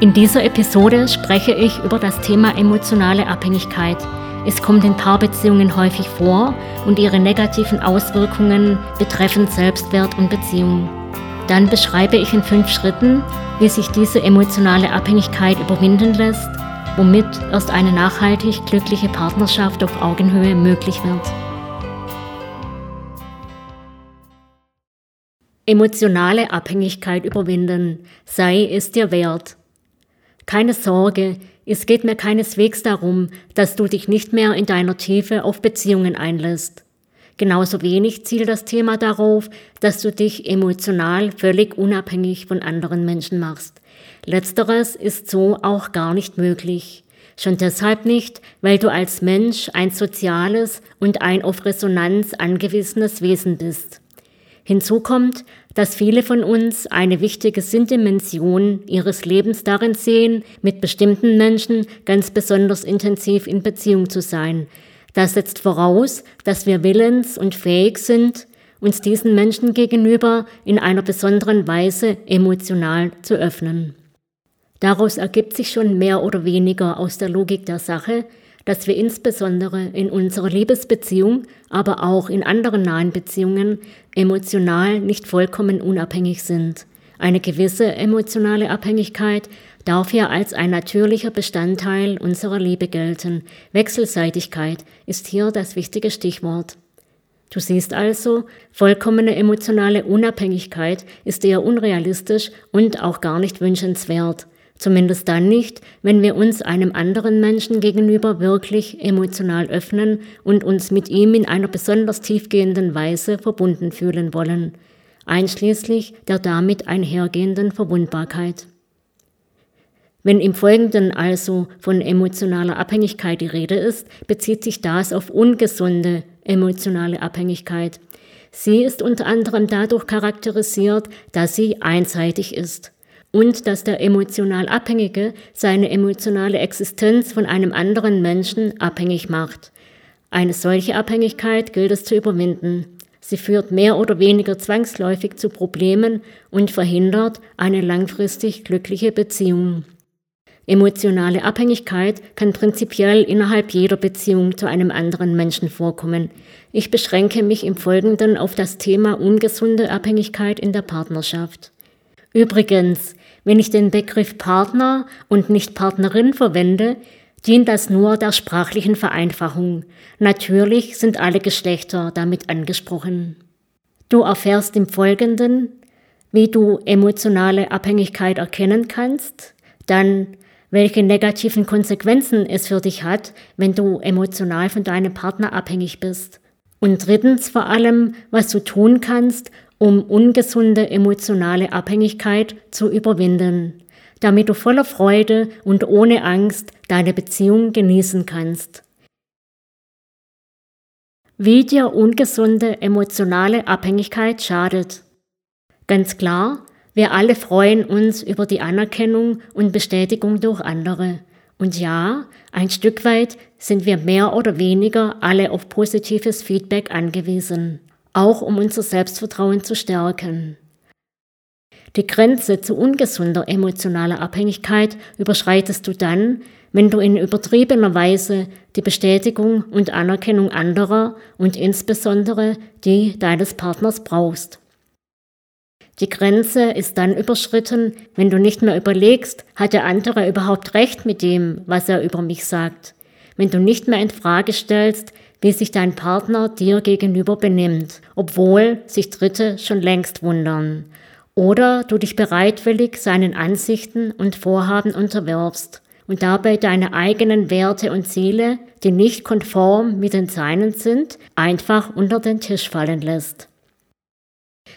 In dieser Episode spreche ich über das Thema emotionale Abhängigkeit. Es kommt in Paarbeziehungen häufig vor und ihre negativen Auswirkungen betreffen Selbstwert und Beziehung. Dann beschreibe ich in fünf Schritten, wie sich diese emotionale Abhängigkeit überwinden lässt, womit erst eine nachhaltig glückliche Partnerschaft auf Augenhöhe möglich wird. Emotionale Abhängigkeit überwinden, sei es dir wert. Keine Sorge, es geht mir keineswegs darum, dass du dich nicht mehr in deiner Tiefe auf Beziehungen einlässt. Genauso wenig zielt das Thema darauf, dass du dich emotional völlig unabhängig von anderen Menschen machst. Letzteres ist so auch gar nicht möglich. Schon deshalb nicht, weil du als Mensch ein soziales und ein auf Resonanz angewiesenes Wesen bist. Hinzu kommt, dass viele von uns eine wichtige Sinndimension ihres Lebens darin sehen, mit bestimmten Menschen ganz besonders intensiv in Beziehung zu sein. Das setzt voraus, dass wir willens und fähig sind, uns diesen Menschen gegenüber in einer besonderen Weise emotional zu öffnen. Daraus ergibt sich schon mehr oder weniger aus der Logik der Sache, dass wir insbesondere in unserer Liebesbeziehung, aber auch in anderen nahen Beziehungen emotional nicht vollkommen unabhängig sind. Eine gewisse emotionale Abhängigkeit darf ja als ein natürlicher Bestandteil unserer Liebe gelten. Wechselseitigkeit ist hier das wichtige Stichwort. Du siehst also, vollkommene emotionale Unabhängigkeit ist eher unrealistisch und auch gar nicht wünschenswert. Zumindest dann nicht, wenn wir uns einem anderen Menschen gegenüber wirklich emotional öffnen und uns mit ihm in einer besonders tiefgehenden Weise verbunden fühlen wollen, einschließlich der damit einhergehenden Verwundbarkeit. Wenn im Folgenden also von emotionaler Abhängigkeit die Rede ist, bezieht sich das auf ungesunde emotionale Abhängigkeit. Sie ist unter anderem dadurch charakterisiert, dass sie einseitig ist und dass der emotional Abhängige seine emotionale Existenz von einem anderen Menschen abhängig macht. Eine solche Abhängigkeit gilt es zu überwinden. Sie führt mehr oder weniger zwangsläufig zu Problemen und verhindert eine langfristig glückliche Beziehung. Emotionale Abhängigkeit kann prinzipiell innerhalb jeder Beziehung zu einem anderen Menschen vorkommen. Ich beschränke mich im Folgenden auf das Thema ungesunde Abhängigkeit in der Partnerschaft. Übrigens, wenn ich den Begriff Partner und nicht Partnerin verwende, dient das nur der sprachlichen Vereinfachung. Natürlich sind alle Geschlechter damit angesprochen. Du erfährst im Folgenden, wie du emotionale Abhängigkeit erkennen kannst, dann welche negativen Konsequenzen es für dich hat, wenn du emotional von deinem Partner abhängig bist. Und drittens vor allem, was du tun kannst, um ungesunde emotionale Abhängigkeit zu überwinden, damit du voller Freude und ohne Angst deine Beziehung genießen kannst. Wie dir ungesunde emotionale Abhängigkeit schadet. Ganz klar, wir alle freuen uns über die Anerkennung und Bestätigung durch andere. Und ja, ein Stück weit sind wir mehr oder weniger alle auf positives Feedback angewiesen auch um unser Selbstvertrauen zu stärken. Die Grenze zu ungesunder emotionaler Abhängigkeit überschreitest du dann, wenn du in übertriebener Weise die Bestätigung und Anerkennung anderer und insbesondere die deines Partners brauchst. Die Grenze ist dann überschritten, wenn du nicht mehr überlegst, hat der andere überhaupt recht mit dem, was er über mich sagt. Wenn du nicht mehr in Frage stellst, wie sich dein Partner dir gegenüber benimmt, obwohl sich Dritte schon längst wundern. Oder du dich bereitwillig seinen Ansichten und Vorhaben unterwirfst und dabei deine eigenen Werte und Ziele, die nicht konform mit den seinen sind, einfach unter den Tisch fallen lässt.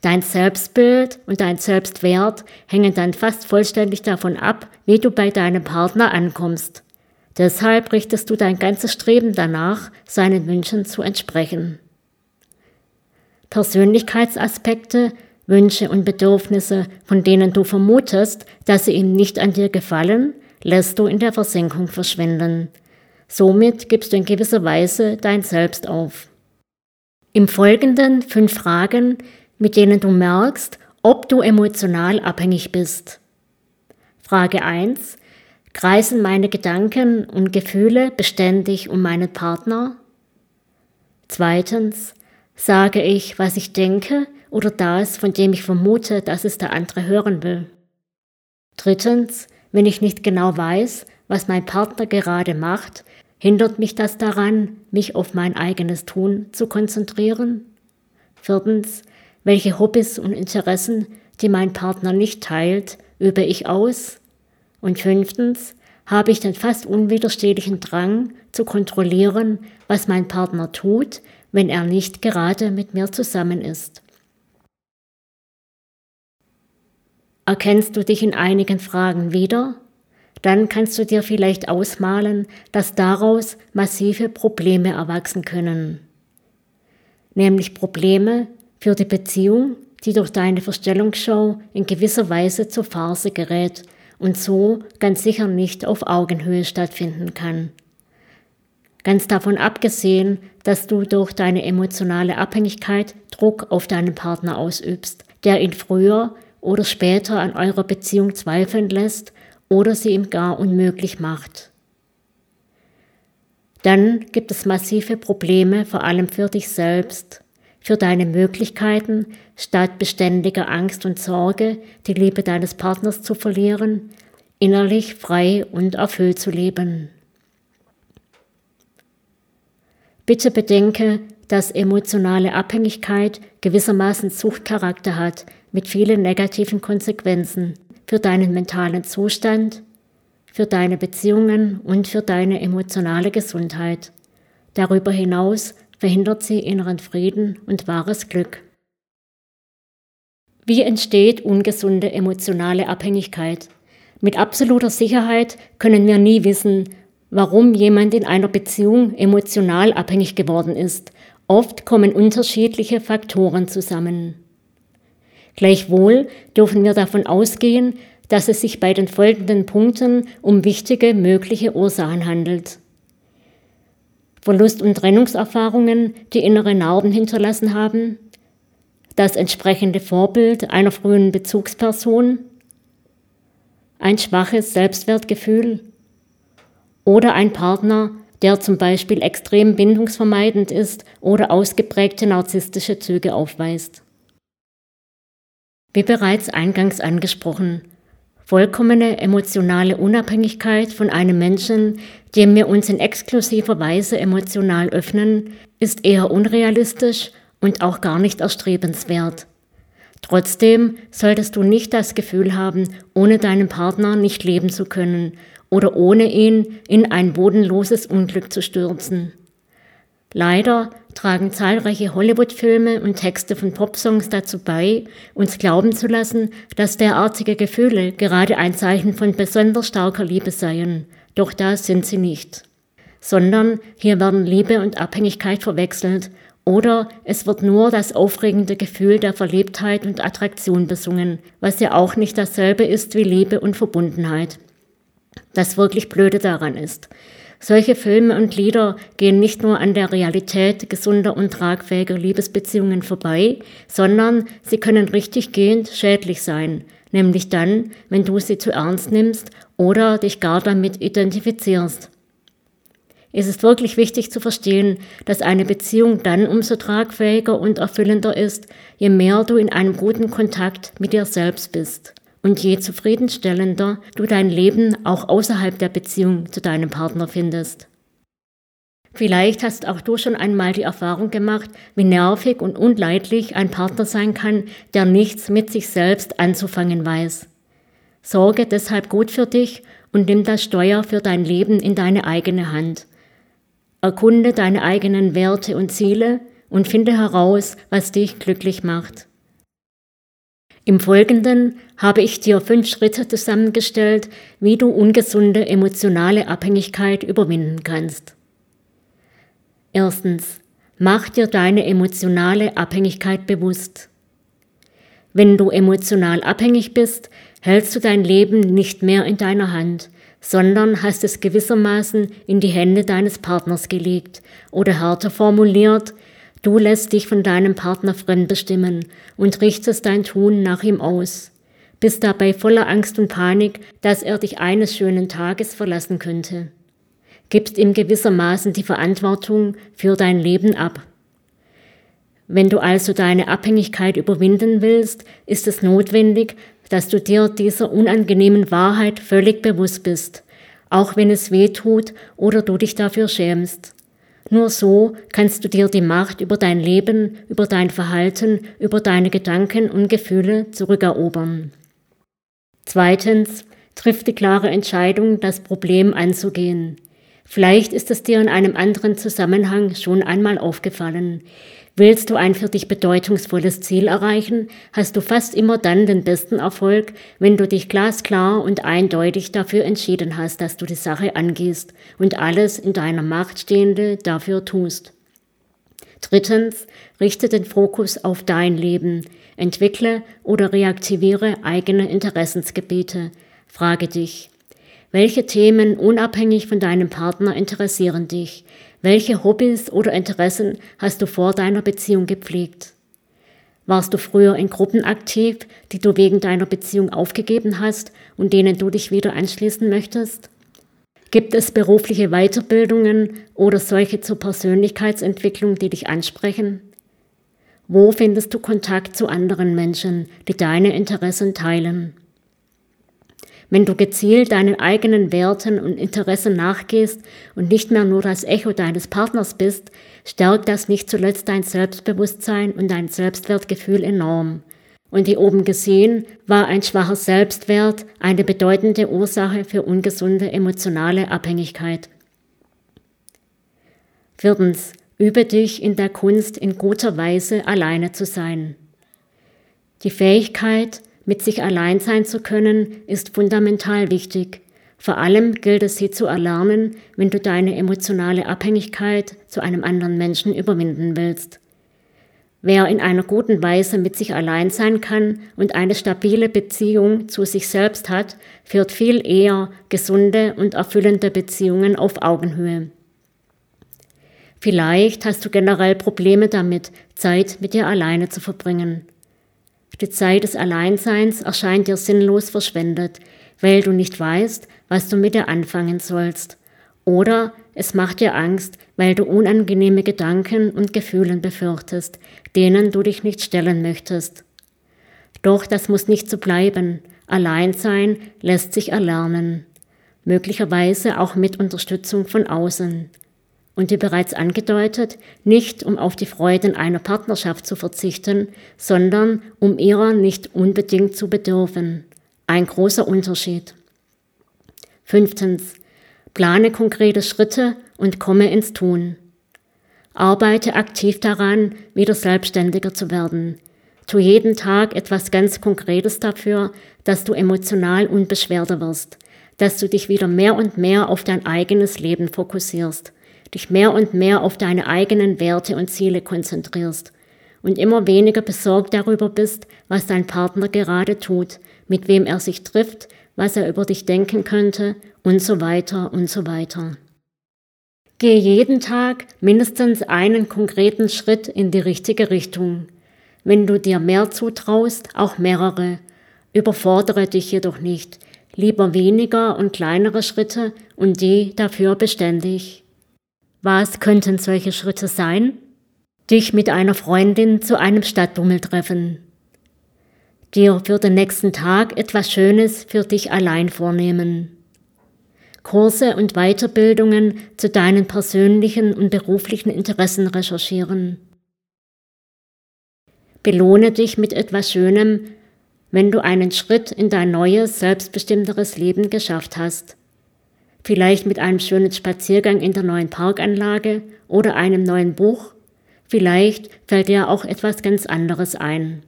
Dein Selbstbild und dein Selbstwert hängen dann fast vollständig davon ab, wie du bei deinem Partner ankommst. Deshalb richtest du dein ganzes Streben danach, seinen Wünschen zu entsprechen. Persönlichkeitsaspekte, Wünsche und Bedürfnisse, von denen du vermutest, dass sie ihm nicht an dir gefallen, lässt du in der Versenkung verschwinden. Somit gibst du in gewisser Weise dein Selbst auf. Im Folgenden fünf Fragen, mit denen du merkst, ob du emotional abhängig bist. Frage 1. Kreisen meine Gedanken und Gefühle beständig um meinen Partner? Zweitens. Sage ich, was ich denke oder das, von dem ich vermute, dass es der andere hören will? Drittens, wenn ich nicht genau weiß, was mein Partner gerade macht, hindert mich das daran, mich auf mein eigenes Tun zu konzentrieren? Viertens, welche Hobbys und Interessen, die mein Partner nicht teilt, übe ich aus? Und fünftens, habe ich den fast unwiderstehlichen Drang zu kontrollieren, was mein Partner tut, wenn er nicht gerade mit mir zusammen ist. Erkennst du dich in einigen Fragen wieder? Dann kannst du dir vielleicht ausmalen, dass daraus massive Probleme erwachsen können. Nämlich Probleme für die Beziehung, die durch deine Verstellungsshow in gewisser Weise zur Farce gerät und so ganz sicher nicht auf Augenhöhe stattfinden kann. Ganz davon abgesehen, dass du durch deine emotionale Abhängigkeit Druck auf deinen Partner ausübst, der ihn früher oder später an eurer Beziehung zweifeln lässt oder sie ihm gar unmöglich macht. Dann gibt es massive Probleme, vor allem für dich selbst, für deine Möglichkeiten, statt beständiger Angst und Sorge, die Liebe deines Partners zu verlieren, innerlich frei und erfüllt zu leben. Bitte bedenke, dass emotionale Abhängigkeit gewissermaßen Suchtcharakter hat mit vielen negativen Konsequenzen für deinen mentalen Zustand, für deine Beziehungen und für deine emotionale Gesundheit. Darüber hinaus verhindert sie inneren Frieden und wahres Glück. Wie entsteht ungesunde emotionale Abhängigkeit? Mit absoluter Sicherheit können wir nie wissen, warum jemand in einer Beziehung emotional abhängig geworden ist. Oft kommen unterschiedliche Faktoren zusammen. Gleichwohl dürfen wir davon ausgehen, dass es sich bei den folgenden Punkten um wichtige mögliche Ursachen handelt. Verlust- und Trennungserfahrungen, die innere Narben hinterlassen haben, das entsprechende Vorbild einer frühen Bezugsperson, ein schwaches Selbstwertgefühl, oder ein Partner, der zum Beispiel extrem bindungsvermeidend ist oder ausgeprägte narzisstische Züge aufweist. Wie bereits eingangs angesprochen, vollkommene emotionale Unabhängigkeit von einem Menschen, dem wir uns in exklusiver Weise emotional öffnen, ist eher unrealistisch und auch gar nicht erstrebenswert. Trotzdem solltest du nicht das Gefühl haben, ohne deinen Partner nicht leben zu können oder ohne ihn in ein bodenloses Unglück zu stürzen. Leider tragen zahlreiche Hollywood-Filme und Texte von Popsongs dazu bei, uns glauben zu lassen, dass derartige Gefühle gerade ein Zeichen von besonders starker Liebe seien. Doch das sind sie nicht. Sondern hier werden Liebe und Abhängigkeit verwechselt oder es wird nur das aufregende Gefühl der Verliebtheit und Attraktion besungen, was ja auch nicht dasselbe ist wie Liebe und Verbundenheit. Das wirklich Blöde daran ist. Solche Filme und Lieder gehen nicht nur an der Realität gesunder und tragfähiger Liebesbeziehungen vorbei, sondern sie können richtiggehend schädlich sein, nämlich dann, wenn du sie zu ernst nimmst oder dich gar damit identifizierst. Es ist wirklich wichtig zu verstehen, dass eine Beziehung dann umso tragfähiger und erfüllender ist, je mehr du in einem guten Kontakt mit dir selbst bist und je zufriedenstellender du dein Leben auch außerhalb der Beziehung zu deinem Partner findest. Vielleicht hast auch du schon einmal die Erfahrung gemacht, wie nervig und unleidlich ein Partner sein kann, der nichts mit sich selbst anzufangen weiß. Sorge deshalb gut für dich und nimm das Steuer für dein Leben in deine eigene Hand. Erkunde deine eigenen Werte und Ziele und finde heraus, was dich glücklich macht. Im Folgenden habe ich dir fünf Schritte zusammengestellt, wie du ungesunde emotionale Abhängigkeit überwinden kannst. Erstens, mach dir deine emotionale Abhängigkeit bewusst. Wenn du emotional abhängig bist, hältst du dein Leben nicht mehr in deiner Hand, sondern hast es gewissermaßen in die Hände deines Partners gelegt oder härter formuliert, du lässt dich von deinem Partner fremdbestimmen und richtest dein Tun nach ihm aus, bist dabei voller Angst und Panik, dass er dich eines schönen Tages verlassen könnte. Gibst ihm gewissermaßen die Verantwortung für dein Leben ab. Wenn du also deine Abhängigkeit überwinden willst, ist es notwendig, dass du dir dieser unangenehmen Wahrheit völlig bewusst bist, auch wenn es weh tut oder du dich dafür schämst. Nur so kannst du dir die Macht über dein Leben, über dein Verhalten, über deine Gedanken und Gefühle zurückerobern. Zweitens, triff die klare Entscheidung, das Problem anzugehen. Vielleicht ist es dir in einem anderen Zusammenhang schon einmal aufgefallen. Willst du ein für dich bedeutungsvolles Ziel erreichen, hast du fast immer dann den besten Erfolg, wenn du dich glasklar und eindeutig dafür entschieden hast, dass du die Sache angehst und alles in deiner Macht Stehende dafür tust. Drittens, richte den Fokus auf dein Leben, entwickle oder reaktiviere eigene Interessensgebiete. Frage dich, welche Themen unabhängig von deinem Partner interessieren dich? Welche Hobbys oder Interessen hast du vor deiner Beziehung gepflegt? Warst du früher in Gruppen aktiv, die du wegen deiner Beziehung aufgegeben hast und denen du dich wieder anschließen möchtest? Gibt es berufliche Weiterbildungen oder solche zur Persönlichkeitsentwicklung, die dich ansprechen? Wo findest du Kontakt zu anderen Menschen, die deine Interessen teilen? Wenn du gezielt deinen eigenen Werten und Interessen nachgehst und nicht mehr nur das Echo deines Partners bist, stärkt das nicht zuletzt dein Selbstbewusstsein und dein Selbstwertgefühl enorm. Und wie oben gesehen, war ein schwacher Selbstwert eine bedeutende Ursache für ungesunde emotionale Abhängigkeit. Viertens, übe dich in der Kunst in guter Weise alleine zu sein. Die Fähigkeit, mit sich allein sein zu können, ist fundamental wichtig. Vor allem gilt es, sie zu erlernen, wenn du deine emotionale Abhängigkeit zu einem anderen Menschen überwinden willst. Wer in einer guten Weise mit sich allein sein kann und eine stabile Beziehung zu sich selbst hat, führt viel eher gesunde und erfüllende Beziehungen auf Augenhöhe. Vielleicht hast du generell Probleme damit, Zeit mit dir alleine zu verbringen. Die Zeit des Alleinseins erscheint dir sinnlos verschwendet, weil du nicht weißt, was du mit dir anfangen sollst. Oder es macht dir Angst, weil du unangenehme Gedanken und Gefühlen befürchtest, denen du dich nicht stellen möchtest. Doch das muss nicht so bleiben. Alleinsein lässt sich erlernen. Möglicherweise auch mit Unterstützung von außen und wie bereits angedeutet, nicht um auf die Freuden einer Partnerschaft zu verzichten, sondern um ihrer nicht unbedingt zu bedürfen. Ein großer Unterschied. Fünftens. Plane konkrete Schritte und komme ins Tun. Arbeite aktiv daran, wieder selbstständiger zu werden. Tu jeden Tag etwas ganz Konkretes dafür, dass du emotional unbeschwerter wirst, dass du dich wieder mehr und mehr auf dein eigenes Leben fokussierst dich mehr und mehr auf deine eigenen Werte und Ziele konzentrierst und immer weniger besorgt darüber bist, was dein Partner gerade tut, mit wem er sich trifft, was er über dich denken könnte und so weiter und so weiter. Gehe jeden Tag mindestens einen konkreten Schritt in die richtige Richtung. Wenn du dir mehr zutraust, auch mehrere. Überfordere dich jedoch nicht. Lieber weniger und kleinere Schritte und die dafür beständig. Was könnten solche Schritte sein? Dich mit einer Freundin zu einem Stadtbummel treffen. Dir für den nächsten Tag etwas Schönes für dich allein vornehmen. Kurse und Weiterbildungen zu deinen persönlichen und beruflichen Interessen recherchieren. Belohne dich mit etwas Schönem, wenn du einen Schritt in dein neues, selbstbestimmteres Leben geschafft hast vielleicht mit einem schönen Spaziergang in der neuen Parkanlage oder einem neuen Buch, vielleicht fällt dir auch etwas ganz anderes ein.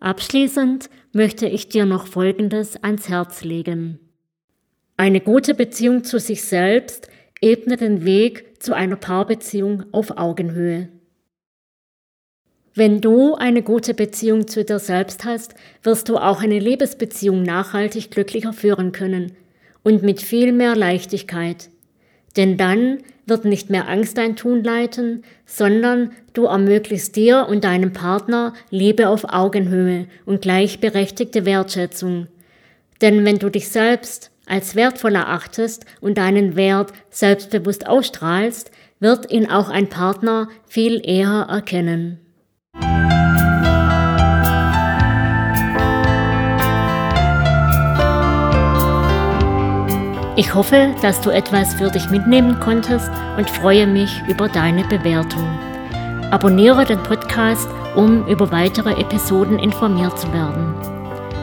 Abschließend möchte ich dir noch Folgendes ans Herz legen. Eine gute Beziehung zu sich selbst ebnet den Weg zu einer Paarbeziehung auf Augenhöhe. Wenn du eine gute Beziehung zu dir selbst hast, wirst du auch eine Liebesbeziehung nachhaltig glücklicher führen können und mit viel mehr Leichtigkeit. Denn dann wird nicht mehr Angst dein Tun leiten, sondern du ermöglichst dir und deinem Partner Liebe auf Augenhöhe und gleichberechtigte Wertschätzung. Denn wenn du dich selbst als wertvoll erachtest und deinen Wert selbstbewusst ausstrahlst, wird ihn auch ein Partner viel eher erkennen. Ich hoffe, dass du etwas für dich mitnehmen konntest und freue mich über deine Bewertung. Abonniere den Podcast, um über weitere Episoden informiert zu werden.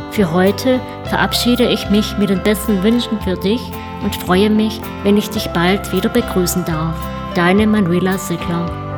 Für heute verabschiede ich mich mit den besten Wünschen für dich und freue mich, wenn ich dich bald wieder begrüßen darf. Deine Manuela Sickler.